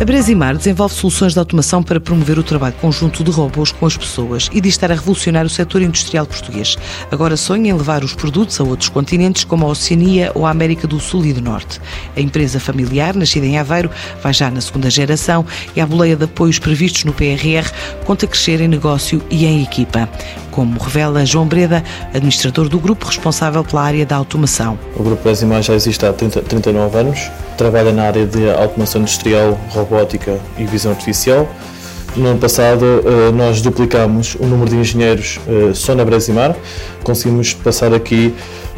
a Brasimar desenvolve soluções de automação para promover o trabalho conjunto de robôs com as pessoas e diz estar a revolucionar o setor industrial português. Agora sonha em levar os produtos a outros continentes, como a Oceania ou a América do Sul e do Norte. A empresa familiar, nascida em Aveiro, vai já na segunda geração e a boleia de apoios previstos no PRR conta crescer em negócio e em equipa como revela João Breda, administrador do grupo responsável pela área da automação. O Grupo Brasimar já existe há 30, 39 anos, trabalha na área de automação industrial, robótica e visão artificial. No ano passado, eh, nós duplicámos o número de engenheiros eh, só na Brasimar, conseguimos passar aqui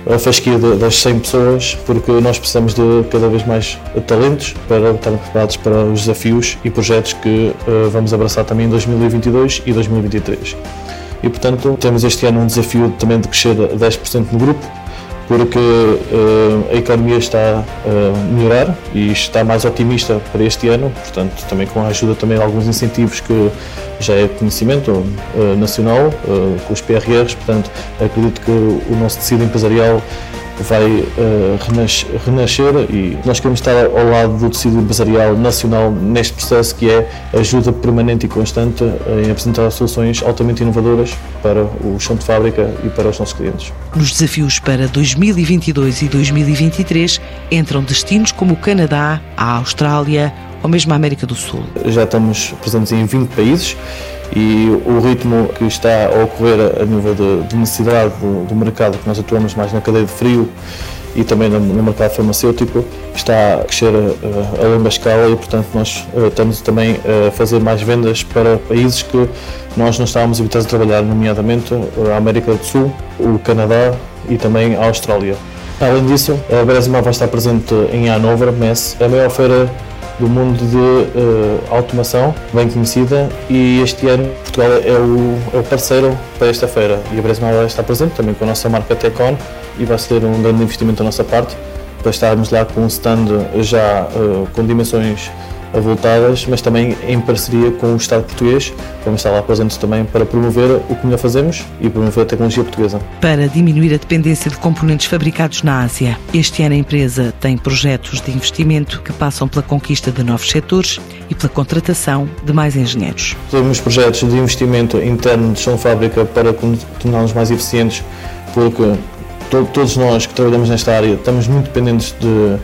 a fasquia das 100 pessoas, porque nós precisamos de cada vez mais talentos para estarmos preparados para os desafios e projetos que eh, vamos abraçar também em 2022 e 2023 e, portanto, temos este ano um desafio também de crescer 10% no grupo, porque uh, a economia está a melhorar e está mais otimista para este ano, portanto, também com a ajuda também de alguns incentivos que já é conhecimento uh, nacional, uh, com os PRRs, portanto, acredito que o nosso tecido empresarial vai uh, renascer e nós queremos estar ao lado do tecido empresarial nacional neste processo que é ajuda permanente e constante em apresentar soluções altamente inovadoras para o chão de fábrica e para os nossos clientes. Nos desafios para 2022 e 2023 entram destinos como o Canadá, a Austrália ou mesmo a América do Sul. Já estamos presentes em 20 países e o ritmo que está a ocorrer a nível de, de necessidade do, do, mercado, que nós atuamos mais na cadeia de frio e também no, no mercado farmacêutico, está a crescer a, a longa escala e, portanto, nós uh, estamos também a fazer mais vendas para países que nós não estávamos habituados a trabalhar, nomeadamente a América do Sul, o Canadá e também a Austrália. Além disso, a Beresima vai estar presente em Hanover, Mess, a maior feira do mundo de uh, automação, bem conhecida, e este ano Portugal é o, é o parceiro para esta feira. E a Bresmal está presente também com a nossa marca Tecon e vai ser um grande investimento da nossa parte para estarmos lá com um stand já uh, com dimensões avultadas, mas também em parceria com o Estado português. Vamos estar lá presentes também para promover o que melhor fazemos e promover a tecnologia portuguesa. Para diminuir a dependência de componentes fabricados na Ásia, este ano a empresa tem projetos de investimento que passam pela conquista de novos setores e pela contratação de mais engenheiros. Temos projetos de investimento interno de chão fábrica para torná-los mais eficientes, porque todos nós que trabalhamos nesta área estamos muito dependentes de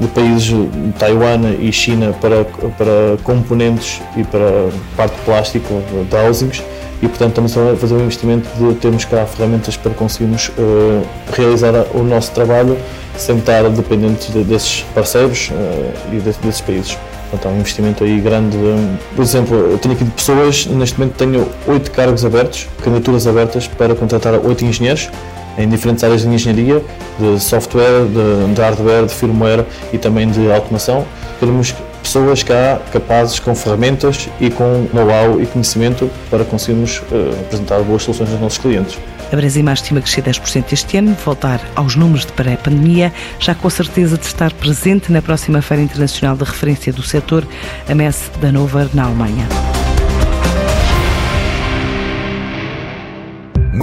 de países Taiwan e China para, para componentes e para parte de plástico de housings e portanto estamos a fazer um investimento de termos cá ferramentas para conseguirmos uh, realizar o nosso trabalho sem estar dependentes de, desses parceiros uh, e de, desses países. Portanto, há um investimento aí grande. Por exemplo, eu tenho aqui de pessoas, neste momento tenho oito cargos abertos, candidaturas abertas para contratar oito engenheiros em diferentes áreas de engenharia, de software, de, de hardware, de firmware e também de automação. Queremos pessoas cá capazes com ferramentas e com know-how e conhecimento para conseguirmos uh, apresentar boas soluções aos nossos clientes. A Brasil estima crescer 10% este ano, voltar aos números de pré-pandemia, já com a certeza de estar presente na próxima Feira Internacional de Referência do Setor, a Messe da Hannover, na Alemanha.